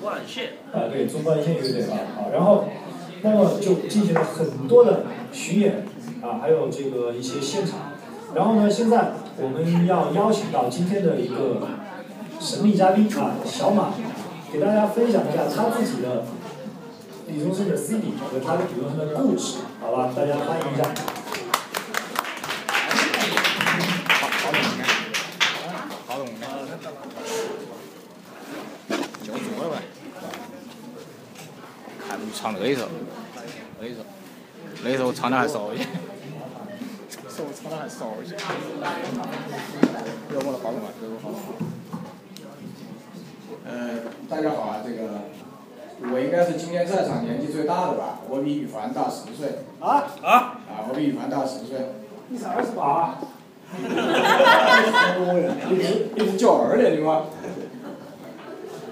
贯线。啊，对，纵贯线乐队啊，好，然后，那么就进行了很多的巡演啊，还有这个一些现场，然后呢，现在我们要邀请到今天的一个神秘嘉宾啊，小马，给大家分享一下他自己的李宗盛的 CD 和他的李宗盛的故事，好吧？大家欢迎一下。好懂的，就做了呗。看不唱那一首，那一首，那一首唱的还少一些，手唱的还少一些。有我的好懂啊，有我好懂。呃，大家好啊，这个我应该是今天在场年纪最大的吧，我比羽凡大十岁。啊啊！啊，我比羽凡大十岁。你才二十八？一直一直叫儿的你吗？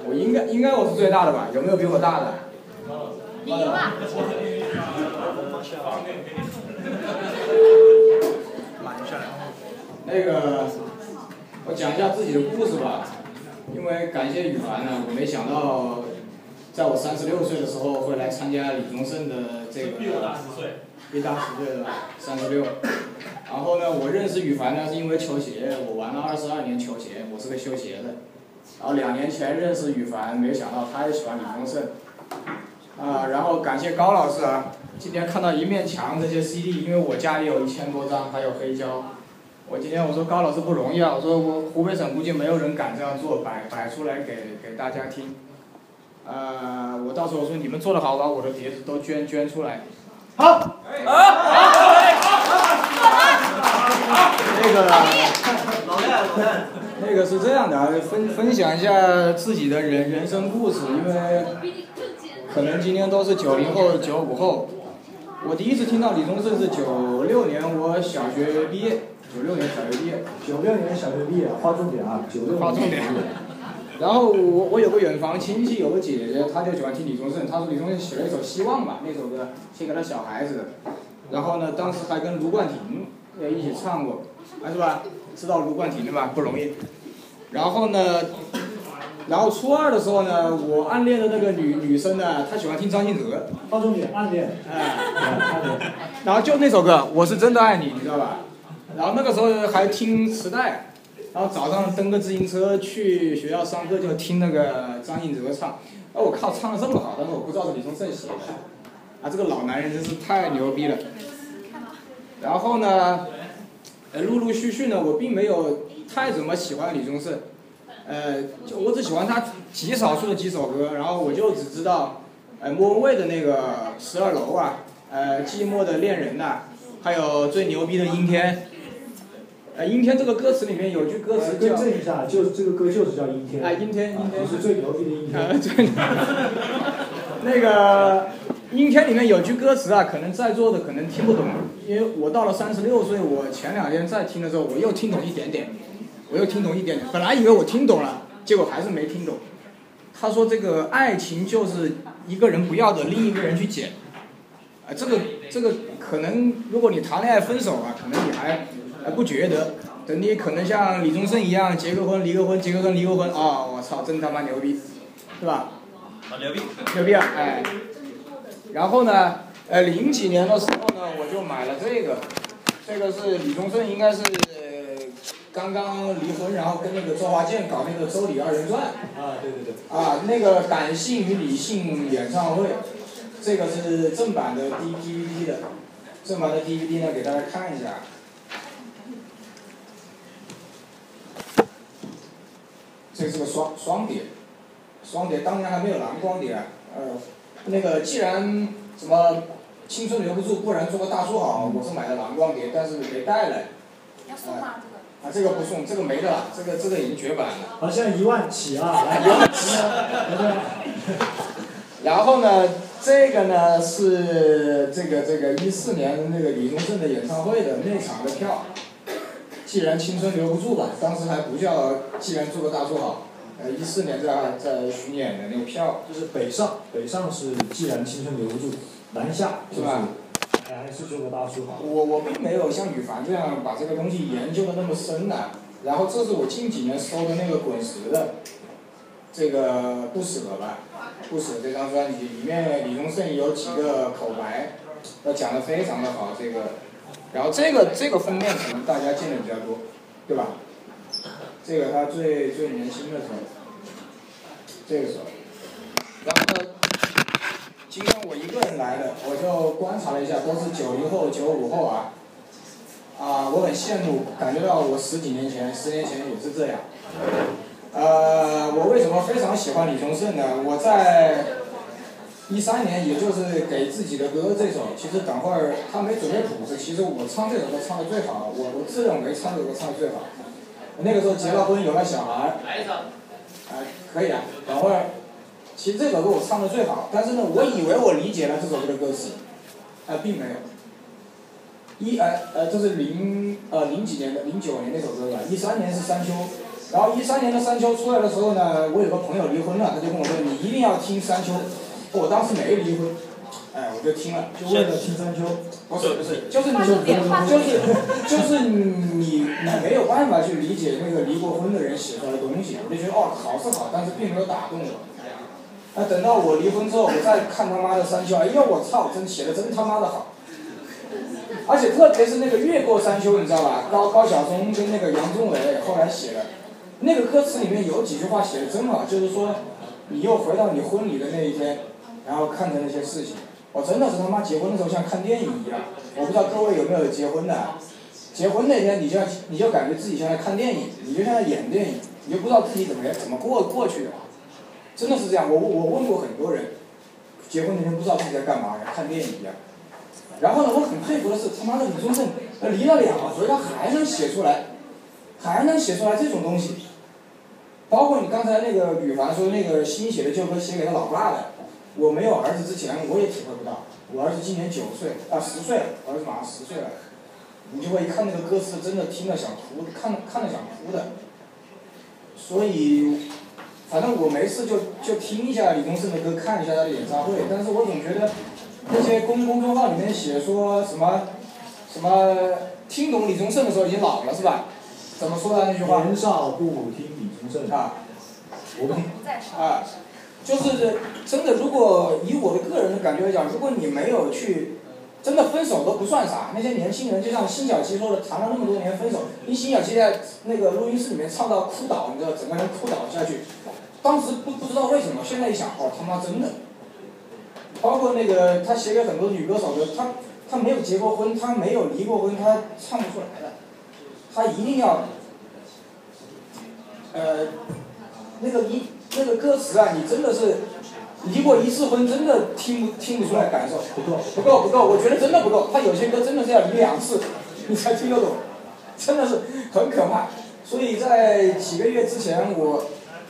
我应该应该我是最大的吧？有没有比我大的？你有啊？那个，我讲一下自己的故事吧，因为感谢羽凡呢，我没想到，在我三十六岁的时候会来参加李宗盛的这个。比我大十岁。比大十岁的，三十六。然后呢，我认识羽凡呢是因为球鞋，我玩了二十二年球鞋，我是个修鞋的。然后两年前认识羽凡，没想到他也喜欢李宗盛。啊，然后感谢高老师啊，今天看到一面墙这些 CD，因为我家里有一千多张，还有黑胶。我今天我说高老师不容易啊，我说我湖北省估计没有人敢这样做，摆摆出来给给大家听。呃，我到时候说你们做的好，把我的碟子都捐捐出来。好。好那个，那个是这样的啊，分分享一下自己的人人生故事，因为可能今天都是九零后、九五后。我第一次听到李宗盛是九六年，我小学毕业，九六年小学毕业。九六年小学毕业，划重点啊，九六年。划重点。然后我我有个远房亲戚，有个姐姐，她就喜欢听李宗盛。她说李宗盛写了一首《希望》吧，那首歌写给了小孩子。然后呢，当时还跟卢冠廷也一起唱过，是吧？知道卢冠廷的吧？不容易。然后呢，然后初二的时候呢，我暗恋的那个女女生呢，她喜欢听张信哲。划重点，暗恋。哎。然后就那首歌《我是真的爱你》，你知道吧？然后那个时候还听磁带。然后早上蹬个自行车去学校上课，就听那个张信哲唱。哎，我靠，唱的这么好，但是我不知道是李宗盛写的。啊，这个老男人真是太牛逼了。然后呢，呃，陆陆续续呢，我并没有太怎么喜欢李宗盛。呃，就我只喜欢他极少数的几首歌，然后我就只知道，呃，莫文蔚的那个《十二楼》啊，呃，《寂寞的恋人》呐，还有最牛逼的《阴天》。呃，阴天这个歌词里面有句歌词叫。更正一下，就这个歌就是叫阴天。哎，阴天，阴天。是最牛逼的阴天。啊，最。那个阴天里面有句歌词啊，可能在座的可能听不懂，因为我到了三十六岁，我前两天再听的时候，我又听懂一点点，我又听懂一点点。本来以为我听懂了，结果还是没听懂。他说这个爱情就是一个人不要的，另一个人去捡。啊，这个这个可能，如果你谈恋爱分手啊，可能你还。还不觉得，等你可能像李宗盛一样结个婚、离个婚、结个婚、离个婚啊！我操，真他妈牛逼，是吧？好牛逼！牛逼啊！哎，然后呢，呃，零几年的时候呢，我就买了这个，这个是李宗盛应该是刚刚离婚，然后跟那个周华健搞那个《周李二人转》。啊，对对对。啊，那个感性与理性演唱会，这个是正版的 D DVD 的，正版的 DVD 呢，给大家看一下。这是个双双碟，双碟当年还没有蓝光碟，呃，那个既然什么青春留不住，不然做个大叔好，我是买的蓝光碟，但是没带来。要送吗这个？啊，这个不送，这个没了，这个这个已经绝版了。好，现在一万起啊，来 一万起。然后呢，这个呢是这个这个一四年的那个李宗盛的演唱会的那场的票。既然青春留不住吧，当时还不叫既然做个大叔好，呃，一四年在在巡演的那个票。就是北上，北上是既然青春留不住，南下是吧？还是做个大叔好。我我并没有像羽凡这样把这个东西研究的那么深呐。然后这是我近几年收的那个滚石的，这个不舍吧，不舍这张专辑里面李宗盛有几个口白，呃讲的非常的好，这个，然后这个这个封面可能大家见的比较多，对吧？这个他最最年轻的时候，这个时候，然后呢，今天我一个人来的，我就观察了一下，都是九零后、九五后啊，啊，我很羡慕，感觉到我十几年前、十年前也是这样。呃，我为什么非常喜欢李宗盛呢？我在一三年，也就是给自己的歌这首，其实等会儿他没准备谱子，其实我唱这首歌唱的最好，我我自认为唱这首歌唱的最好。那个时候结了婚，有了小孩，啊，可以啊，等会儿，其实这首歌我唱的最好，但是呢，我以为我理解了这首歌的歌词，啊，并没有。一呃呃，这是零呃零几年的，零九年那首歌吧，一三年是山丘。然后一三年的山丘出来的时候呢，我有个朋友离婚了，他就跟我说：“你一定要听山丘。”我当时没离婚，哎，我就听了，就为了听山丘。不是不是，就是你就是就是你你没有办法去理解那个离过婚的人写出来的东西，我就觉得哦好是好，但是并没有打动我。那等到我离婚之后，我再看他妈的山丘，哎呦我操，真写的真他妈的好。而且特别是那个越过山丘，你知道吧？高高晓松跟那个杨宗纬后来写的。那个歌词里面有几句话写的真好，就是说，你又回到你婚礼的那一天，然后看着那些事情，我真的是他妈结婚的时候像看电影一样。我不知道各位有没有结婚的，结婚那天你就你就感觉自己像在看电影，你就像在演电影，你就不知道自己怎么怎么过过去的，真的是这样。我我问过很多人，结婚那天不知道自己在干嘛，看电影一样。然后呢，我很佩服的是他妈的李宗盛，离了两回他还能写出来，还能写出来这种东西。包括你刚才那个羽凡说那个新写的旧歌写给他老爸的，我没有儿子之前我也体会不到。我儿子今年九岁啊十岁了，儿子马上十岁了，你就会一看那个歌词，真的听了想哭，看看了想哭的。所以，反正我没事就就听一下李宗盛的歌，看一下他的演唱会。但是我总觉得那些公公众号里面写说什么什么听懂李宗盛的时候已经老了是吧？怎么说的那句话？年少不听李宗盛。啊，我不听。啊，就是真的，如果以我的个人的感觉来讲，如果你没有去，真的分手都不算啥。那些年轻人就像辛晓琪说的，谈了那么多年分手，你辛晓琪在那个录音室里面唱到哭倒，你知道，整个人哭倒下去。当时不不知道为什么，现在一想，哦他妈真的。包括那个他写给很多女歌手的，他他没有结过婚，他没有离过婚，他唱不出来的，他一定要。呃，那个一那个歌词啊，你真的是离过一次婚，真的听不听不出来感受。不够，不够，不够，我觉得真的不够。他有些歌真的是要离两次，你才听得懂，真的是很可怕。所以在几个月之前，我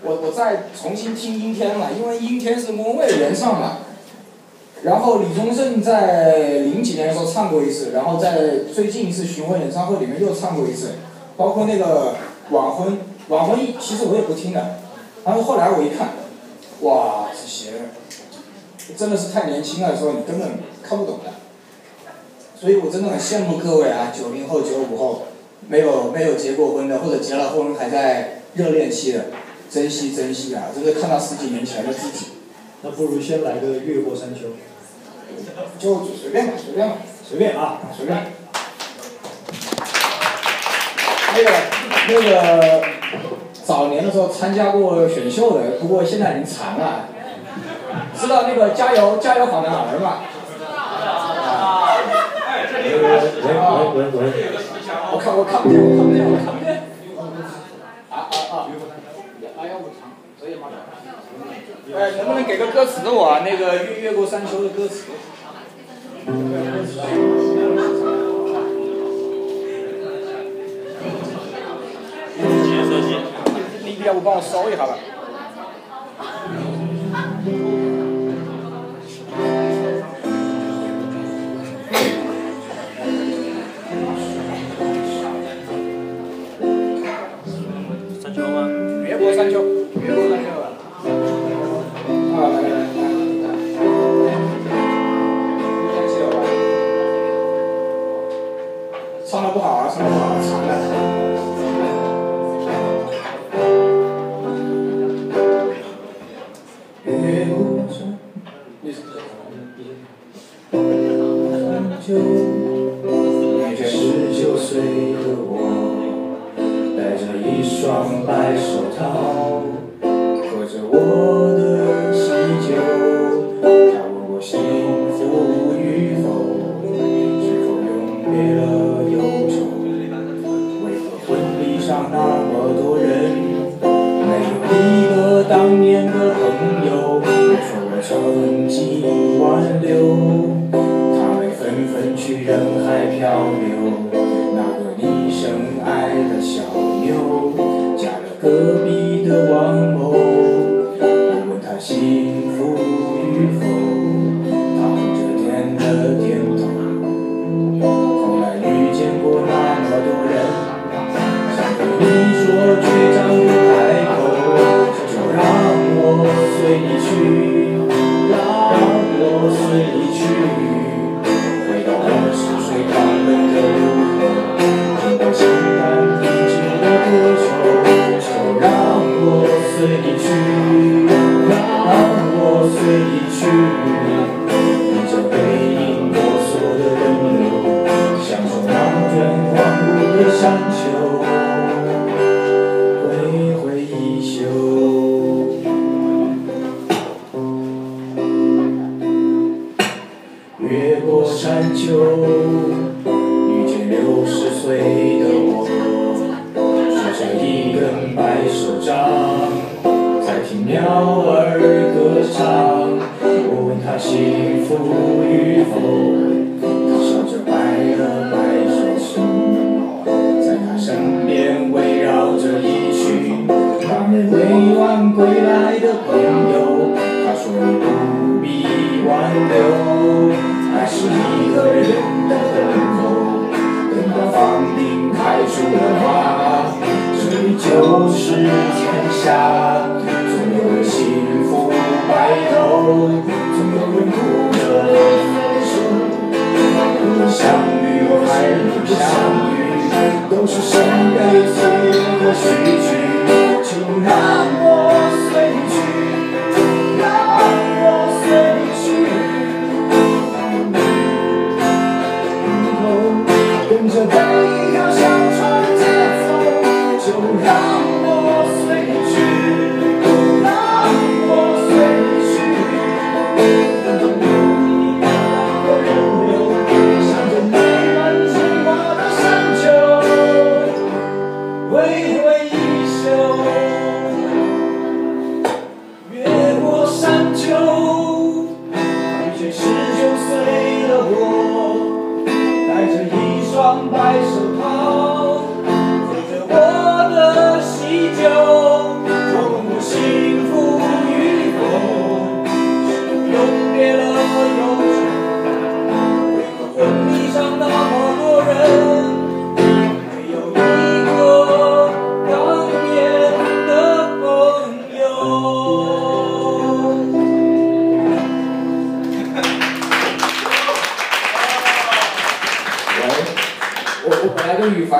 我我再重新听阴天了，因为阴天是莫文蔚原唱嘛。然后李宗盛在零几年的时候唱过一次，然后在最近一次巡回演唱会里面又唱过一次，包括那个晚婚。晚婚其实我也不听的，然后后来我一看，哇，这些真的是太年轻了，说你根本看不懂的。所以我真的很羡慕各位啊，九零后、九五后，没有没有结过婚的，或者结了婚还在热恋期的，珍惜珍惜啊！这个看到十几年前的自己。那不如先来个越过山丘。就随便吧，随便吧，随便啊，随便。那个，那个。早年的时候参加过选秀的，不过现在已经残了。知道那个加油加油好男儿吗？喂喂喂喂喂！我看我看不见我看不见我看不见。啊啊啊！哎呀我操！这也哎，能不能给个歌词我？那个越越过山丘的歌词。要不帮我烧一下吧。山一个人的等候，等到房顶开出了花，这里就是天下。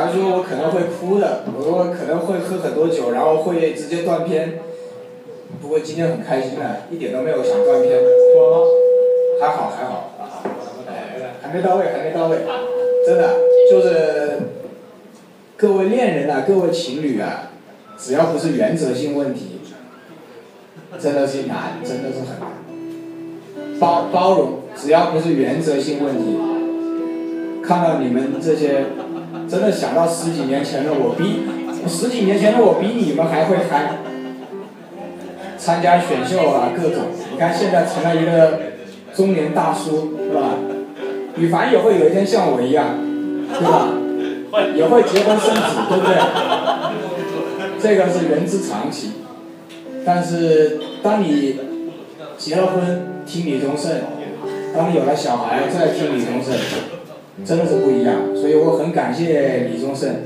本来跟羽凡说，我可能会哭的，我说我可能会喝很多酒，然后会直接断片。不过今天很开心的，一点都没有想断片。还好还好，哎还没到位还没到位，真的就是各位恋人啊，各位情侣啊，只要不是原则性问题，真的是难，真的是很难。包包容，只要不是原则性问题。看到你们这些，真的想到十几年前的我比，十几年前的我比你们还会嗨，参加选秀啊各种，你看现在成了一个中年大叔，是吧？羽凡也会有一天像我一样，对吧？也会结婚生子，对不对？这个是人之常情。但是当你结了婚，听李宗盛；当你有了小孩，再听李宗盛。真的是不一样，所以我很感谢李宗盛。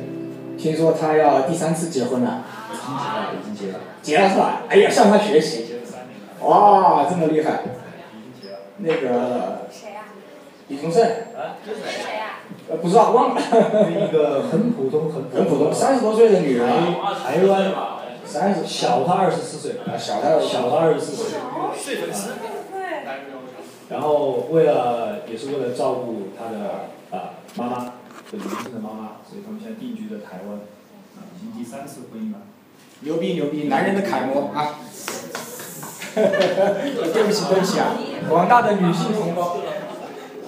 听说他要第三次结婚了，已经结了，结了是吧？哎呀，向他学习。哇，这么厉害！那个谁呀？李宗盛，是谁呀？呃，不知道忘了。一个很普通很很普通，三十多岁的女人，台台湾三三十，小他二十四岁，啊，小他小他二十四岁。睡粉丝。然后为了也是为了照顾他的啊妈妈，就年轻的妈妈，所以他们现在定居在台湾，啊，已经第三次婚姻了。牛逼牛逼，男人的楷模啊！对不起对不起啊，广大的女性同胞。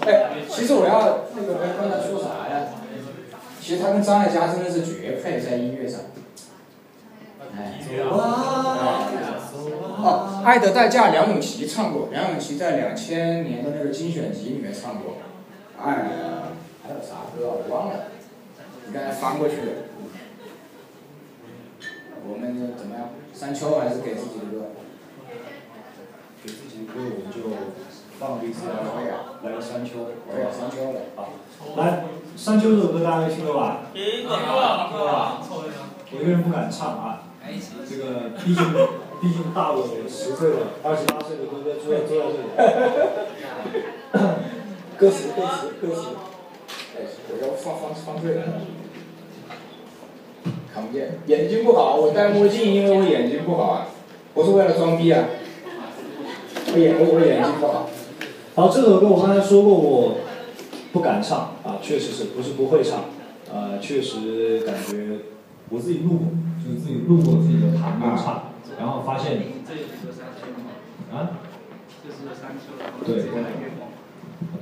哎，其实我要那个跟刚才说啥呀？其实他跟张艾嘉真的是绝配，在音乐上。哎。哦，《爱的代价》梁咏琪唱过，梁咏琪在两千年的那个精选集里面唱过。哎呀，还有啥歌我忘了，你刚才翻过去了。我们怎么样？山丘还是给自己的歌？给自己的歌我们就放一次来个山丘，对，山丘的。好，来，山丘这首歌大家都听过吧？听过，听过。我一个人不敢唱啊，这个毕竟毕竟大我十岁的二十八岁的哥哥坐在坐在这里。歌词歌词歌词，我要放放放对了。看不见，眼睛不好，我戴墨镜，因为我眼睛不好啊，不是为了装逼啊。我眼我眼睛不好。好，这首歌我刚才说过，我不敢唱啊，确实是不是不会唱，呃，确实感觉我自己录，就是自己录过自己的弹跟唱，然后发现。啊？对。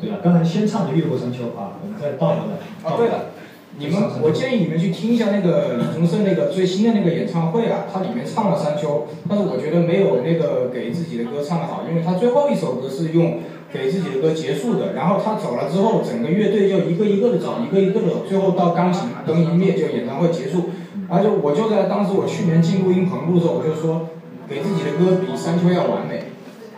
对啊，刚才先唱的《越过山丘》啊，我们再倒回来。啊，对了。你们，我建议你们去听一下那个李宗盛那个最新的那个演唱会啊，他里面唱了《山丘》，但是我觉得没有那个给自己的歌唱的好，因为他最后一首歌是用给自己的歌结束的，然后他走了之后，整个乐队就一个一个的走，一个一个的走，最后到钢琴灯一灭就演唱会结束，然后就我就在当时我去年进录音棚录的时候，我就说给自己的歌比《山丘》要完美，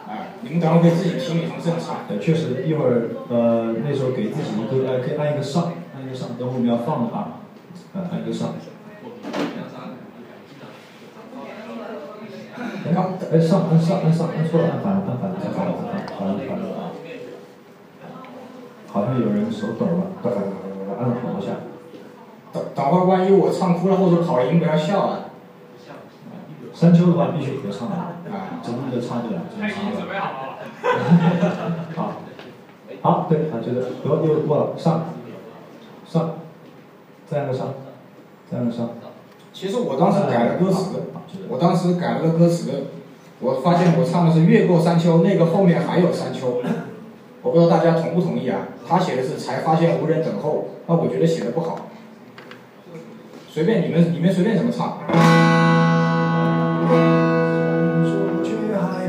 哎，你们等会可以自己听李宗盛唱。对，确实一会儿呃那时候给自己的歌呃可以按一个上。按一个上，等会我们要放的啊，呃，按个上。哎，上，按上，按上，按错了，按反了，按反了，按反了，反了，反了啊！好像有人手抖了，按了好多下。等等会儿万一我唱哭了或者跑音，不要笑啊。山丘的话必须合唱啊，真的唱不了，真的唱不了。好，好，对，好，就是得又过了，上。上，再按个上，再按个上。其实我当时改了歌词，我当时改了个歌词，我发现我唱的是越过山丘，那个后面还有山丘，我不知道大家同不同意啊？他写的是才发现无人等候，那我觉得写的不好。随便你们，你们随便怎么唱。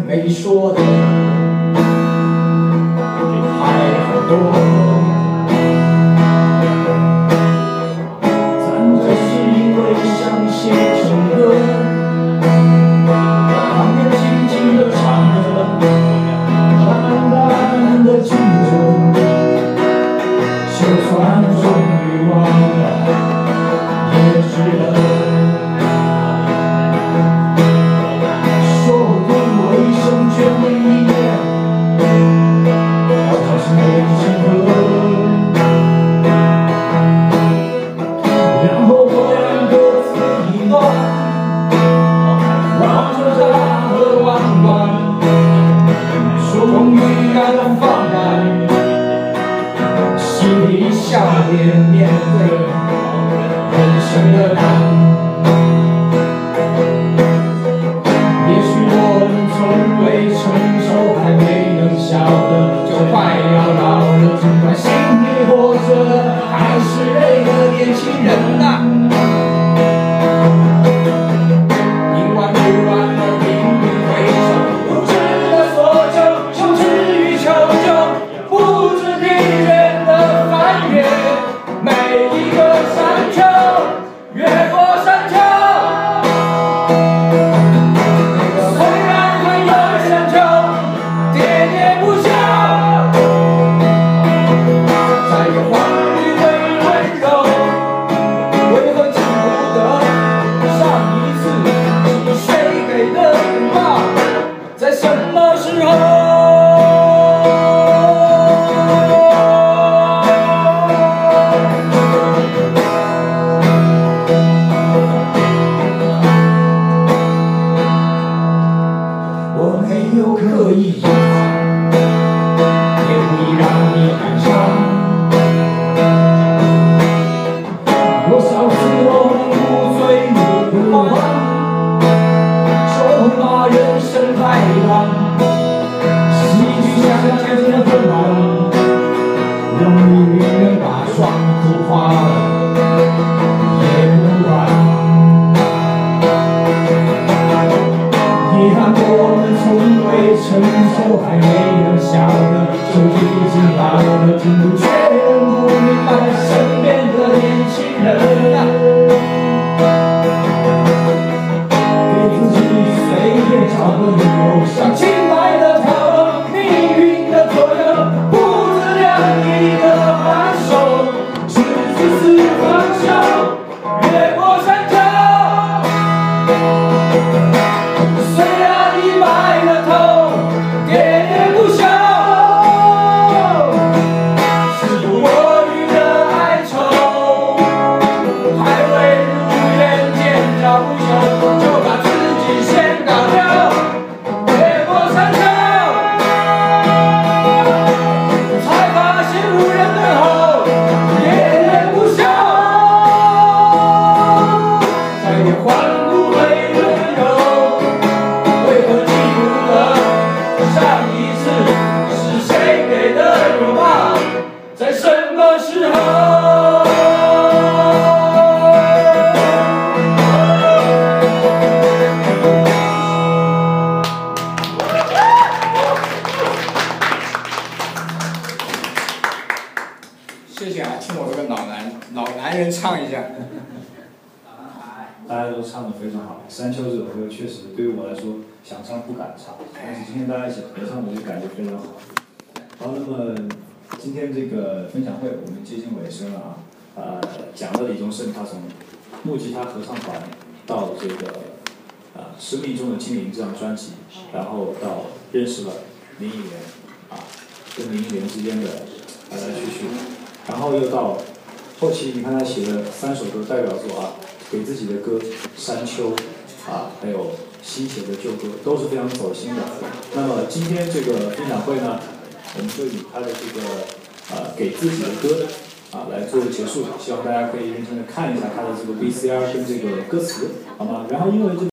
没说的还很多。感觉非常好。好，那么今天这个分享会我们接近尾声了啊，呃，讲了李宗盛他从木吉他合唱团到这个啊《生命中的精灵》这张专辑，然后到认识了林忆莲啊，跟林忆莲之间的来来去去，然后又到后期你看他写的三首歌代表作啊，给自己的歌《山丘》啊，还有新写的旧歌都是非常走心的。那么今天这个分享会呢，我们就以他的这个呃给自己的歌啊来做结束，希望大家可以认真的看一下他的这个 VCR 跟这个歌词，好吗？然后因为这。